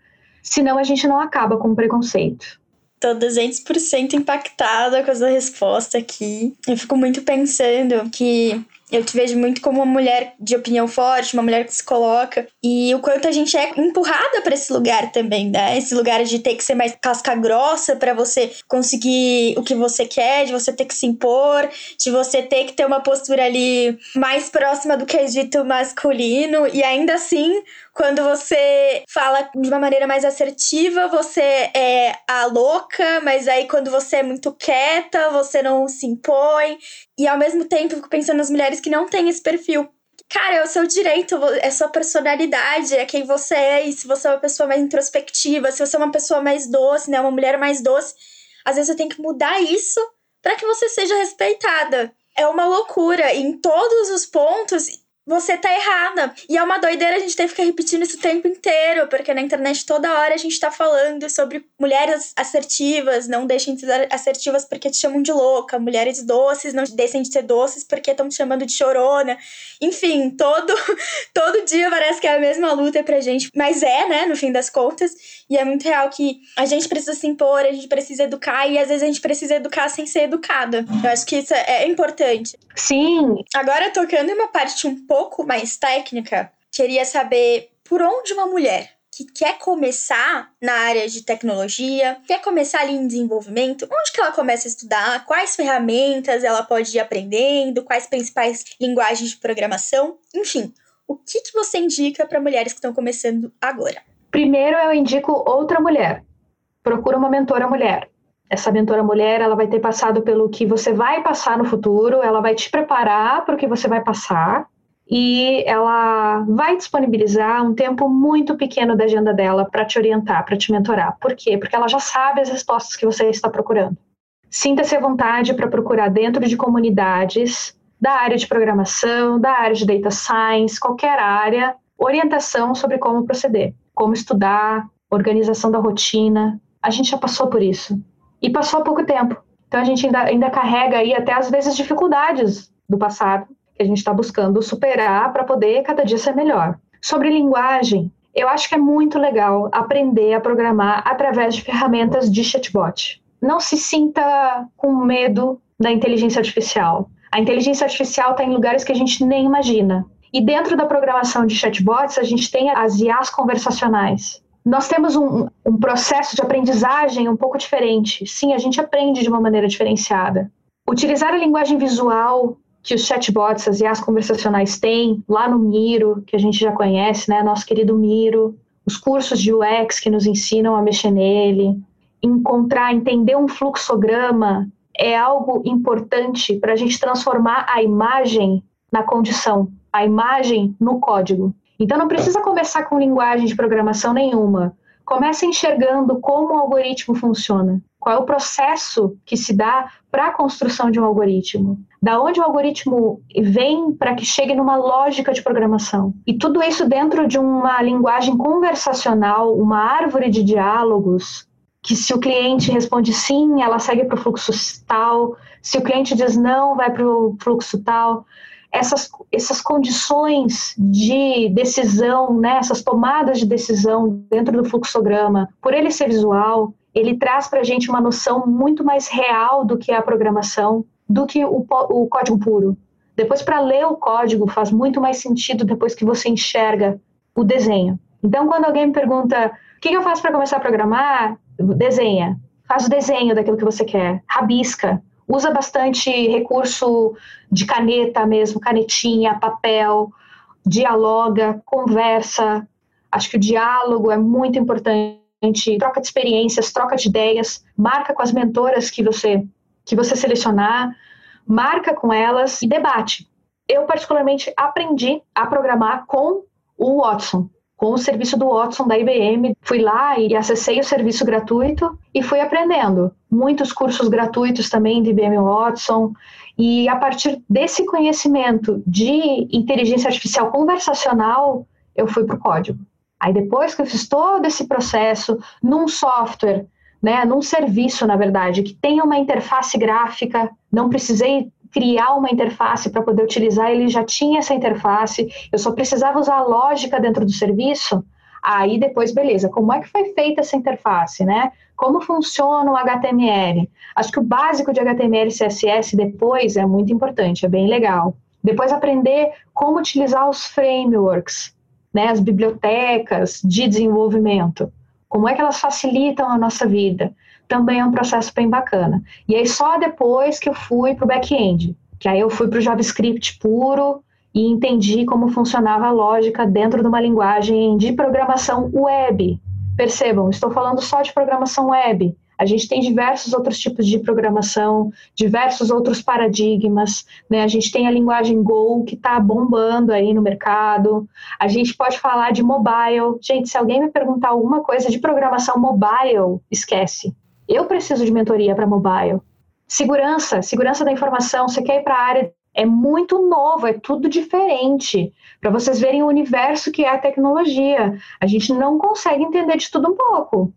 Senão a gente não acaba com o preconceito. Tô 200% impactada com essa resposta aqui. Eu fico muito pensando que eu te vejo muito como uma mulher de opinião forte, uma mulher que se coloca. E o quanto a gente é empurrada para esse lugar também, né? Esse lugar de ter que ser mais casca grossa para você conseguir o que você quer, de você ter que se impor, de você ter que ter uma postura ali mais próxima do que é dito masculino. E ainda assim, quando você fala de uma maneira mais assertiva, você é a louca, mas aí quando você é muito quieta, você não se impõe. E ao mesmo tempo, fico pensando nas mulheres que não têm esse perfil. Cara, é o seu direito, é sua personalidade, é quem você é. E se você é uma pessoa mais introspectiva, se você é uma pessoa mais doce, né, uma mulher mais doce, às vezes você tem que mudar isso para que você seja respeitada. É uma loucura. Em todos os pontos, você tá errada. E é uma doideira a gente ter que ficar repetindo isso o tempo inteiro, porque na internet toda hora a gente tá falando sobre mulheres assertivas, não deixem de ser assertivas porque te chamam de louca, mulheres doces não deixem de ser doces porque estão te chamando de chorona. Enfim, todo todo dia parece que é a mesma luta pra gente, mas é, né, no fim das contas, e é muito real que a gente precisa se impor, a gente precisa educar e às vezes a gente precisa educar sem ser educada. Eu acho que isso é importante. Sim. Agora tocando em uma parte um pouco pouco mais técnica, queria saber por onde uma mulher que quer começar na área de tecnologia, quer começar ali em desenvolvimento, onde que ela começa a estudar, quais ferramentas ela pode ir aprendendo, quais principais linguagens de programação, enfim, o que, que você indica para mulheres que estão começando agora? Primeiro eu indico outra mulher. Procura uma mentora mulher. Essa mentora mulher, ela vai ter passado pelo que você vai passar no futuro, ela vai te preparar para o que você vai passar e ela vai disponibilizar um tempo muito pequeno da agenda dela para te orientar, para te mentorar. Por quê? Porque ela já sabe as respostas que você está procurando. Sinta-se à vontade para procurar dentro de comunidades da área de programação, da área de data science, qualquer área, orientação sobre como proceder, como estudar, organização da rotina. A gente já passou por isso. E passou há pouco tempo. Então a gente ainda, ainda carrega aí até às vezes dificuldades do passado que a gente está buscando superar para poder cada dia ser melhor. Sobre linguagem, eu acho que é muito legal aprender a programar através de ferramentas de chatbot. Não se sinta com medo da inteligência artificial. A inteligência artificial está em lugares que a gente nem imagina. E dentro da programação de chatbots, a gente tem as IAs conversacionais. Nós temos um, um processo de aprendizagem um pouco diferente. Sim, a gente aprende de uma maneira diferenciada. Utilizar a linguagem visual que os chatbots, as IAs conversacionais têm, lá no Miro, que a gente já conhece, né, nosso querido Miro, os cursos de UX que nos ensinam a mexer nele, encontrar, entender um fluxograma é algo importante para a gente transformar a imagem na condição, a imagem no código. Então não precisa começar com linguagem de programação nenhuma. Comece enxergando como o algoritmo funciona. Qual é o processo que se dá para a construção de um algoritmo? Da onde o algoritmo vem para que chegue numa lógica de programação? E tudo isso dentro de uma linguagem conversacional, uma árvore de diálogos, que se o cliente responde sim, ela segue para o fluxo tal, se o cliente diz não, vai para o fluxo tal. Essas, essas condições de decisão, né, essas tomadas de decisão dentro do fluxograma, por ele ser visual, ele traz para a gente uma noção muito mais real do que é a programação, do que o, o código puro. Depois, para ler o código, faz muito mais sentido depois que você enxerga o desenho. Então, quando alguém me pergunta o que eu faço para começar a programar, desenha. Faz o desenho daquilo que você quer, rabisca. Usa bastante recurso de caneta mesmo, canetinha, papel, dialoga, conversa. Acho que o diálogo é muito importante troca de experiências, troca de ideias, marca com as mentoras que você que você selecionar, marca com elas e debate. Eu particularmente aprendi a programar com o Watson, com o serviço do Watson da IBM. Fui lá e acessei o serviço gratuito e fui aprendendo. Muitos cursos gratuitos também de IBM Watson. E a partir desse conhecimento de inteligência artificial conversacional, eu fui para o código. Aí depois que eu fiz todo esse processo num software, né, num serviço, na verdade, que tenha uma interface gráfica, não precisei criar uma interface para poder utilizar, ele já tinha essa interface, eu só precisava usar a lógica dentro do serviço. Aí depois, beleza, como é que foi feita essa interface, né? Como funciona o HTML? Acho que o básico de HTML e CSS depois é muito importante, é bem legal. Depois aprender como utilizar os frameworks, né, as bibliotecas de desenvolvimento. Como é que elas facilitam a nossa vida? Também é um processo bem bacana. E aí só depois que eu fui para o back-end, que aí eu fui para o JavaScript puro e entendi como funcionava a lógica dentro de uma linguagem de programação web, Percebam, estou falando só de programação web. A gente tem diversos outros tipos de programação, diversos outros paradigmas. Né? A gente tem a linguagem Go que está bombando aí no mercado. A gente pode falar de mobile. Gente, se alguém me perguntar alguma coisa de programação mobile, esquece. Eu preciso de mentoria para mobile. Segurança, segurança da informação. Você quer ir para a área é muito novo, é tudo diferente. Para vocês verem o universo que é a tecnologia. A gente não consegue entender de tudo um pouco.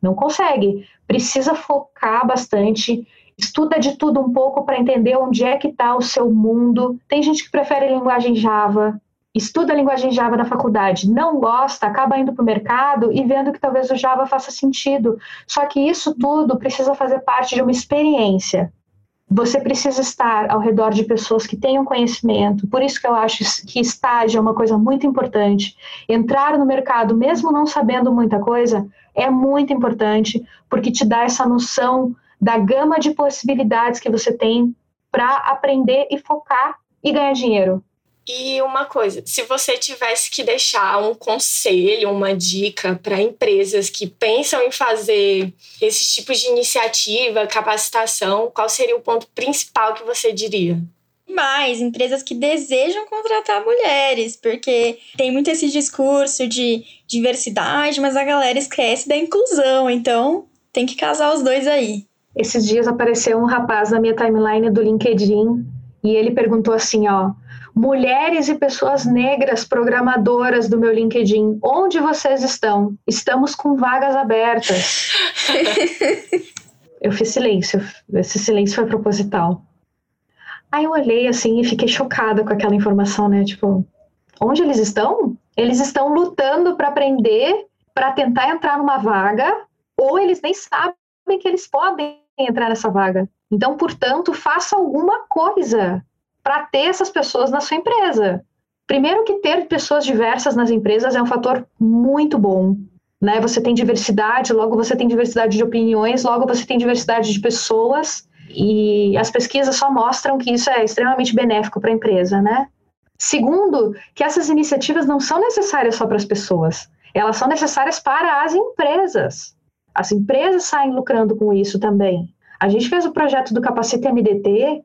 Não consegue. Precisa focar bastante. Estuda de tudo um pouco para entender onde é que está o seu mundo. Tem gente que prefere linguagem Java, estuda a linguagem Java na faculdade, não gosta, acaba indo para o mercado e vendo que talvez o Java faça sentido. Só que isso tudo precisa fazer parte de uma experiência. Você precisa estar ao redor de pessoas que tenham conhecimento. Por isso que eu acho que estágio é uma coisa muito importante. Entrar no mercado, mesmo não sabendo muita coisa, é muito importante, porque te dá essa noção da gama de possibilidades que você tem para aprender e focar e ganhar dinheiro. E uma coisa, se você tivesse que deixar um conselho, uma dica para empresas que pensam em fazer esses tipos de iniciativa, capacitação, qual seria o ponto principal que você diria? mais empresas que desejam contratar mulheres, porque tem muito esse discurso de diversidade, mas a galera esquece da inclusão, então tem que casar os dois aí. Esses dias apareceu um rapaz na minha timeline do LinkedIn e ele perguntou assim, ó, mulheres e pessoas negras programadoras do meu LinkedIn, onde vocês estão? Estamos com vagas abertas. eu fiz silêncio, esse silêncio foi proposital. Aí eu olhei assim e fiquei chocada com aquela informação, né? Tipo, onde eles estão? Eles estão lutando para aprender, para tentar entrar numa vaga, ou eles nem sabem que eles podem entrar nessa vaga. Então, portanto, faça alguma coisa para ter essas pessoas na sua empresa. Primeiro que ter pessoas diversas nas empresas é um fator muito bom. Né? Você tem diversidade, logo você tem diversidade de opiniões, logo você tem diversidade de pessoas, e as pesquisas só mostram que isso é extremamente benéfico para a empresa, né? Segundo, que essas iniciativas não são necessárias só para as pessoas, elas são necessárias para as empresas. As empresas saem lucrando com isso também. A gente fez o projeto do Capacita MDT,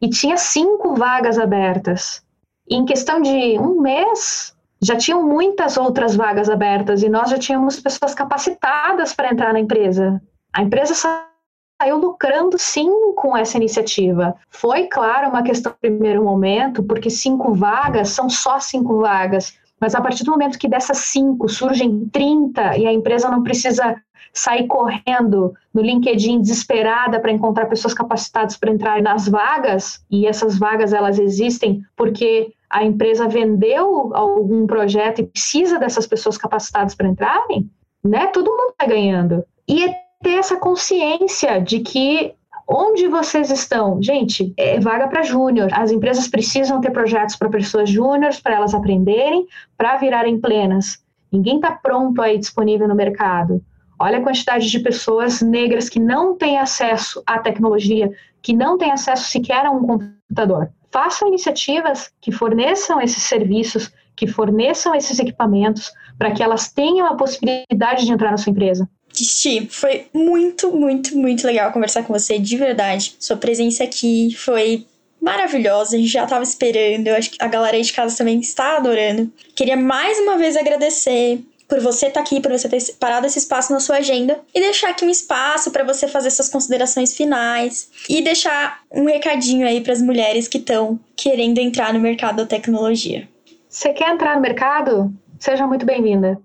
e tinha cinco vagas abertas. E em questão de um mês, já tinham muitas outras vagas abertas e nós já tínhamos pessoas capacitadas para entrar na empresa. A empresa saiu lucrando sim com essa iniciativa. Foi, claro, uma questão no primeiro momento, porque cinco vagas são só cinco vagas. Mas a partir do momento que dessas cinco surgem 30 e a empresa não precisa sair correndo no LinkedIn desesperada para encontrar pessoas capacitadas para entrar nas vagas, e essas vagas elas existem porque a empresa vendeu algum projeto e precisa dessas pessoas capacitadas para entrarem, né? Todo mundo está ganhando. E é ter essa consciência de que onde vocês estão? Gente, é vaga para júnior. As empresas precisam ter projetos para pessoas júniores, para elas aprenderem, para virarem plenas. Ninguém está pronto aí disponível no mercado. Olha a quantidade de pessoas negras que não têm acesso à tecnologia, que não têm acesso sequer a um computador. Façam iniciativas que forneçam esses serviços, que forneçam esses equipamentos, para que elas tenham a possibilidade de entrar na sua empresa. Tisti, foi muito, muito, muito legal conversar com você, de verdade. Sua presença aqui foi maravilhosa, a gente já estava esperando, eu acho que a galera aí de casa também está adorando. Queria mais uma vez agradecer por você estar tá aqui, por você ter parado esse espaço na sua agenda e deixar aqui um espaço para você fazer suas considerações finais e deixar um recadinho aí para as mulheres que estão querendo entrar no mercado da tecnologia. Você quer entrar no mercado? Seja muito bem-vinda.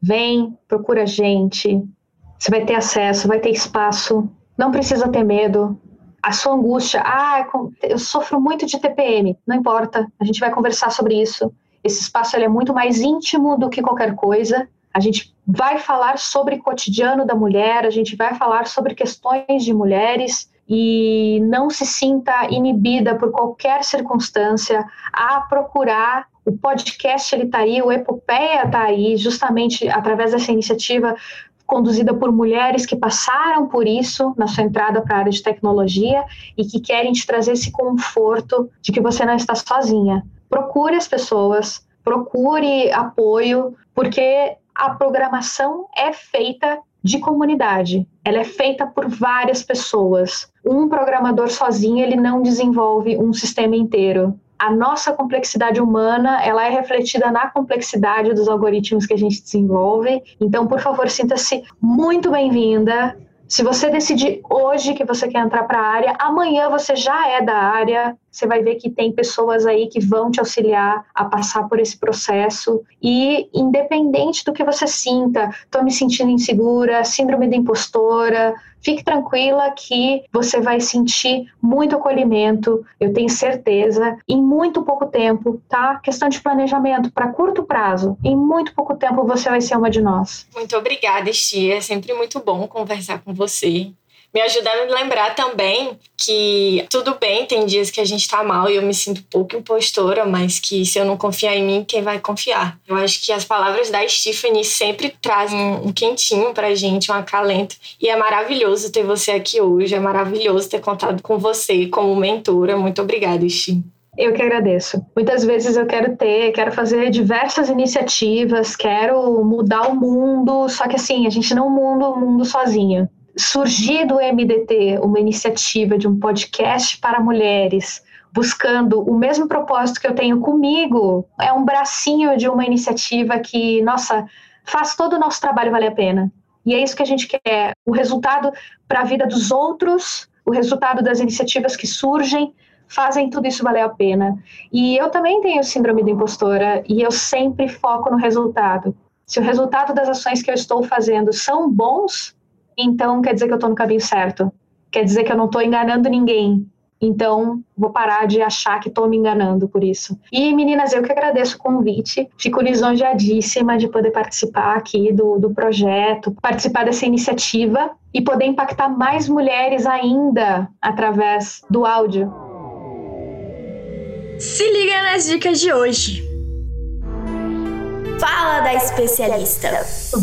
Vem, procura a gente. Você vai ter acesso, vai ter espaço. Não precisa ter medo. a sua angústia, ah, eu sofro muito de TPM, não importa, a gente vai conversar sobre isso. Esse espaço é muito mais íntimo do que qualquer coisa. A gente vai falar sobre o cotidiano da mulher, a gente vai falar sobre questões de mulheres e não se sinta inibida por qualquer circunstância a procurar o podcast ele está aí, o Epopeia está aí, justamente através dessa iniciativa conduzida por mulheres que passaram por isso na sua entrada para a área de tecnologia e que querem te trazer esse conforto de que você não está sozinha. Procure as pessoas, procure apoio, porque a programação é feita de comunidade. Ela é feita por várias pessoas. Um programador sozinho ele não desenvolve um sistema inteiro a nossa complexidade humana ela é refletida na complexidade dos algoritmos que a gente desenvolve. Então, por favor, sinta-se muito bem-vinda. Se você decidir hoje que você quer entrar para a área, amanhã você já é da área, você vai ver que tem pessoas aí que vão te auxiliar a passar por esse processo. E independente do que você sinta, estou me sentindo insegura, síndrome da impostora, fique tranquila que você vai sentir muito acolhimento, eu tenho certeza, em muito pouco tempo, tá? Questão de planejamento para curto prazo, em muito pouco tempo você vai ser uma de nós. Muito obrigada, Estia. É sempre muito bom conversar com você me ajuda a lembrar também que tudo bem, tem dias que a gente tá mal e eu me sinto pouco impostora, mas que se eu não confiar em mim, quem vai confiar? Eu acho que as palavras da Stephanie sempre trazem um quentinho pra gente, um acalento. E é maravilhoso ter você aqui hoje, é maravilhoso ter contado com você como mentora. Muito obrigada, Stephanie. Eu que agradeço. Muitas vezes eu quero ter, quero fazer diversas iniciativas, quero mudar o mundo, só que assim, a gente não muda o mundo sozinho surgir do MDT uma iniciativa de um podcast para mulheres, buscando o mesmo propósito que eu tenho comigo, é um bracinho de uma iniciativa que, nossa, faz todo o nosso trabalho valer a pena. E é isso que a gente quer, o resultado para a vida dos outros, o resultado das iniciativas que surgem, fazem tudo isso valer a pena. E eu também tenho síndrome da impostora e eu sempre foco no resultado. Se o resultado das ações que eu estou fazendo são bons, então quer dizer que eu estou no caminho certo. Quer dizer que eu não estou enganando ninguém. Então, vou parar de achar que estou me enganando por isso. E, meninas, eu que agradeço o convite. Fico lisonjeadíssima de poder participar aqui do, do projeto, participar dessa iniciativa e poder impactar mais mulheres ainda através do áudio. Se liga nas dicas de hoje. Fala da especialista.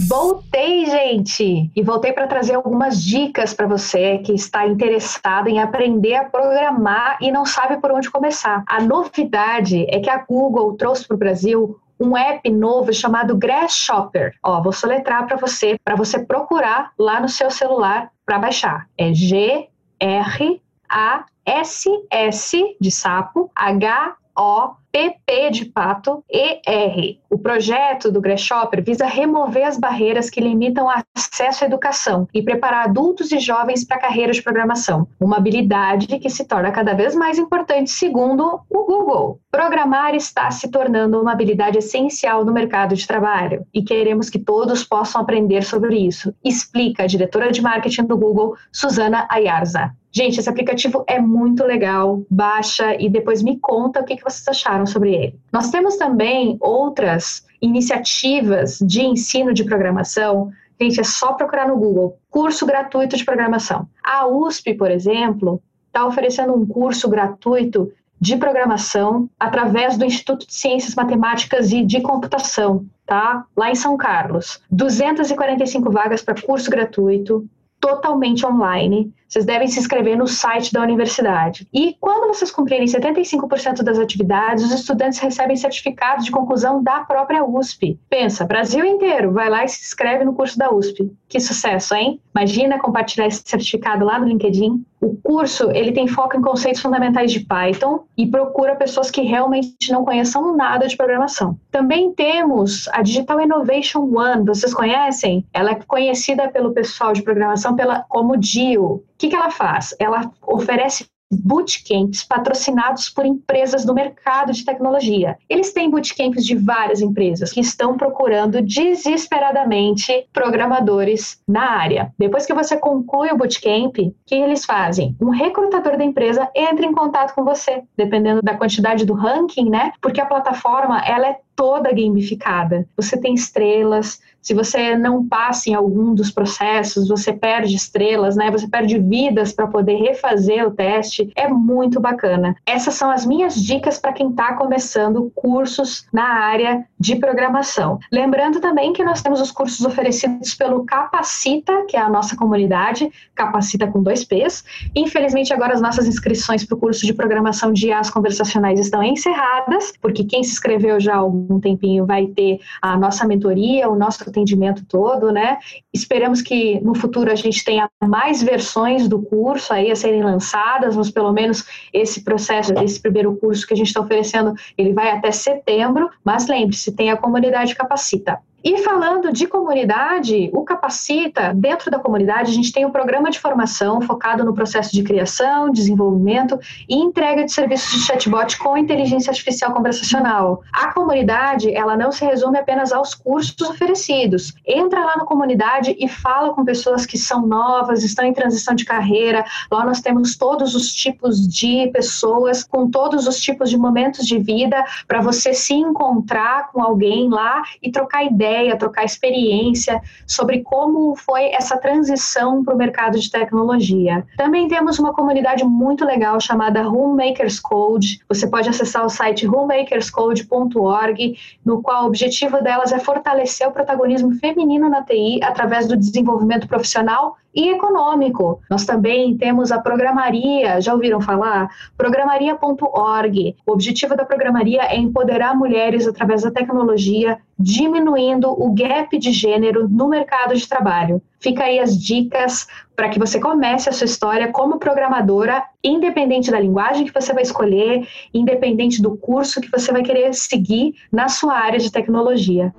Voltei, gente, e voltei para trazer algumas dicas para você que está interessado em aprender a programar e não sabe por onde começar. A novidade é que a Google trouxe para o Brasil um app novo chamado Grasshopper. Ó, vou soletrar para você, para você procurar lá no seu celular para baixar. É G R A S S de sapo H O PP de pato ER. O projeto do Grasshopper visa remover as barreiras que limitam o acesso à educação e preparar adultos e jovens para a carreira de programação, uma habilidade que se torna cada vez mais importante segundo o Google. Programar está se tornando uma habilidade essencial no mercado de trabalho e queremos que todos possam aprender sobre isso, explica a diretora de marketing do Google, Susana Ayarza. Gente, esse aplicativo é muito legal. Baixa e depois me conta o que vocês acharam sobre ele. Nós temos também outras iniciativas de ensino de programação. Gente, é só procurar no Google curso gratuito de programação. A USP, por exemplo, está oferecendo um curso gratuito de programação através do Instituto de Ciências Matemáticas e de Computação, tá? Lá em São Carlos. 245 vagas para curso gratuito totalmente online. Vocês devem se inscrever no site da universidade. E quando vocês cumprirem 75% das atividades, os estudantes recebem certificados de conclusão da própria USP. Pensa, Brasil inteiro, vai lá e se inscreve no curso da USP. Que sucesso, hein? Imagina compartilhar esse certificado lá no LinkedIn. O curso, ele tem foco em conceitos fundamentais de Python e procura pessoas que realmente não conheçam nada de programação. Também temos a Digital Innovation One, vocês conhecem? Ela é conhecida pelo pessoal de programação pela, como DIO. Que, que ela faz? Ela oferece bootcamps patrocinados por empresas do mercado de tecnologia. Eles têm bootcamps de várias empresas que estão procurando desesperadamente programadores na área. Depois que você conclui o bootcamp, o que eles fazem? Um recrutador da empresa entra em contato com você, dependendo da quantidade do ranking, né? Porque a plataforma ela é toda gamificada. Você tem estrelas, se você não passa em algum dos processos, você perde estrelas, né? Você perde vidas para poder refazer o teste. É muito bacana. Essas são as minhas dicas para quem está começando cursos na área de programação. Lembrando também que nós temos os cursos oferecidos pelo Capacita, que é a nossa comunidade, Capacita com dois P's. Infelizmente, agora as nossas inscrições para o curso de programação de IAs conversacionais estão encerradas, porque quem se inscreveu já há algum tempinho vai ter a nossa mentoria, o nosso atendimento todo, né? Esperamos que no futuro a gente tenha mais versões do curso aí a serem lançadas, mas pelo menos esse processo, esse primeiro curso que a gente está oferecendo, ele vai até setembro, mas lembre-se, tem a comunidade Capacita. E falando de comunidade, o Capacita, dentro da comunidade, a gente tem um programa de formação focado no processo de criação, desenvolvimento e entrega de serviços de chatbot com inteligência artificial conversacional. A comunidade, ela não se resume apenas aos cursos oferecidos. Entra lá na comunidade e fala com pessoas que são novas, estão em transição de carreira. Lá nós temos todos os tipos de pessoas, com todos os tipos de momentos de vida, para você se encontrar com alguém lá e trocar ideias ideia, trocar experiência sobre como foi essa transição para o mercado de tecnologia. Também temos uma comunidade muito legal chamada Homemakers Code. Você pode acessar o site homemakerscode.org, no qual o objetivo delas é fortalecer o protagonismo feminino na TI através do desenvolvimento profissional e econômico. Nós também temos a programaria, já ouviram falar? Programaria.org. O objetivo da programaria é empoderar mulheres através da tecnologia, diminuindo o gap de gênero no mercado de trabalho. Fica aí as dicas para que você comece a sua história como programadora, independente da linguagem que você vai escolher, independente do curso que você vai querer seguir na sua área de tecnologia.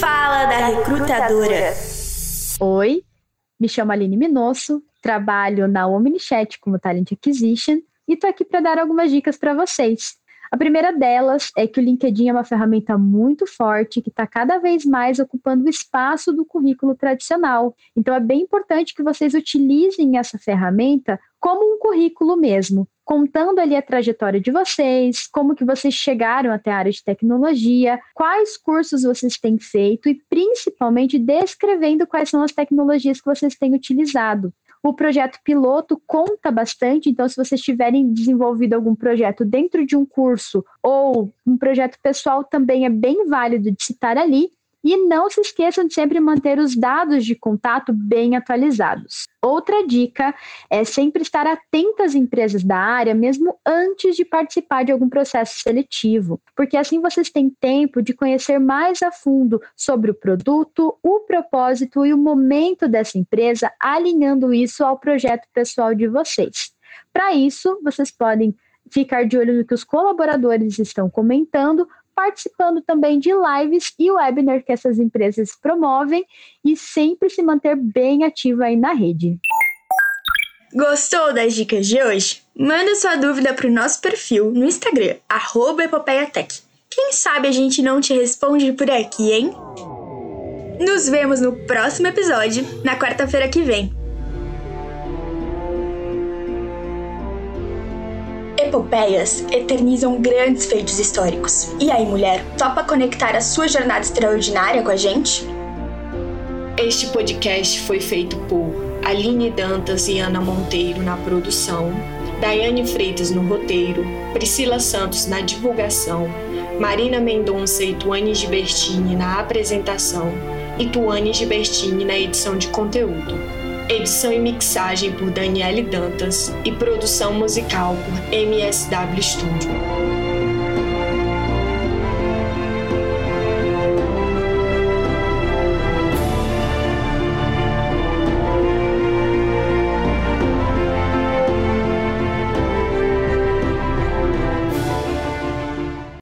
Fala da recrutadora. Oi, me chamo Aline Minosso, trabalho na OmniChat como Talent Acquisition e estou aqui para dar algumas dicas para vocês. A primeira delas é que o LinkedIn é uma ferramenta muito forte que está cada vez mais ocupando o espaço do currículo tradicional. Então é bem importante que vocês utilizem essa ferramenta como um currículo mesmo, contando ali a trajetória de vocês, como que vocês chegaram até a área de tecnologia, quais cursos vocês têm feito e principalmente descrevendo quais são as tecnologias que vocês têm utilizado. O projeto piloto conta bastante, então, se vocês tiverem desenvolvido algum projeto dentro de um curso ou um projeto pessoal, também é bem válido de citar ali. E não se esqueçam de sempre manter os dados de contato bem atualizados. Outra dica é sempre estar atento às empresas da área, mesmo antes de participar de algum processo seletivo, porque assim vocês têm tempo de conhecer mais a fundo sobre o produto, o propósito e o momento dessa empresa, alinhando isso ao projeto pessoal de vocês. Para isso, vocês podem ficar de olho no que os colaboradores estão comentando, participando também de lives e webinars que essas empresas promovem e sempre se manter bem ativo aí na rede. Gostou das dicas de hoje? Manda sua dúvida para o nosso perfil no Instagram, @epopeiatech. Quem sabe a gente não te responde por aqui, hein? Nos vemos no próximo episódio, na quarta-feira que vem. Epopeias eternizam grandes feitos históricos. E aí, mulher, topa conectar a sua jornada extraordinária com a gente? Este podcast foi feito por Aline Dantas e Ana Monteiro na produção, Daiane Freitas no roteiro, Priscila Santos na divulgação, Marina Mendonça e Tuane Gibertini na apresentação e Tuane Gibertini na edição de conteúdo edição e mixagem por Daniele Dantas e produção musical por MSW Studio.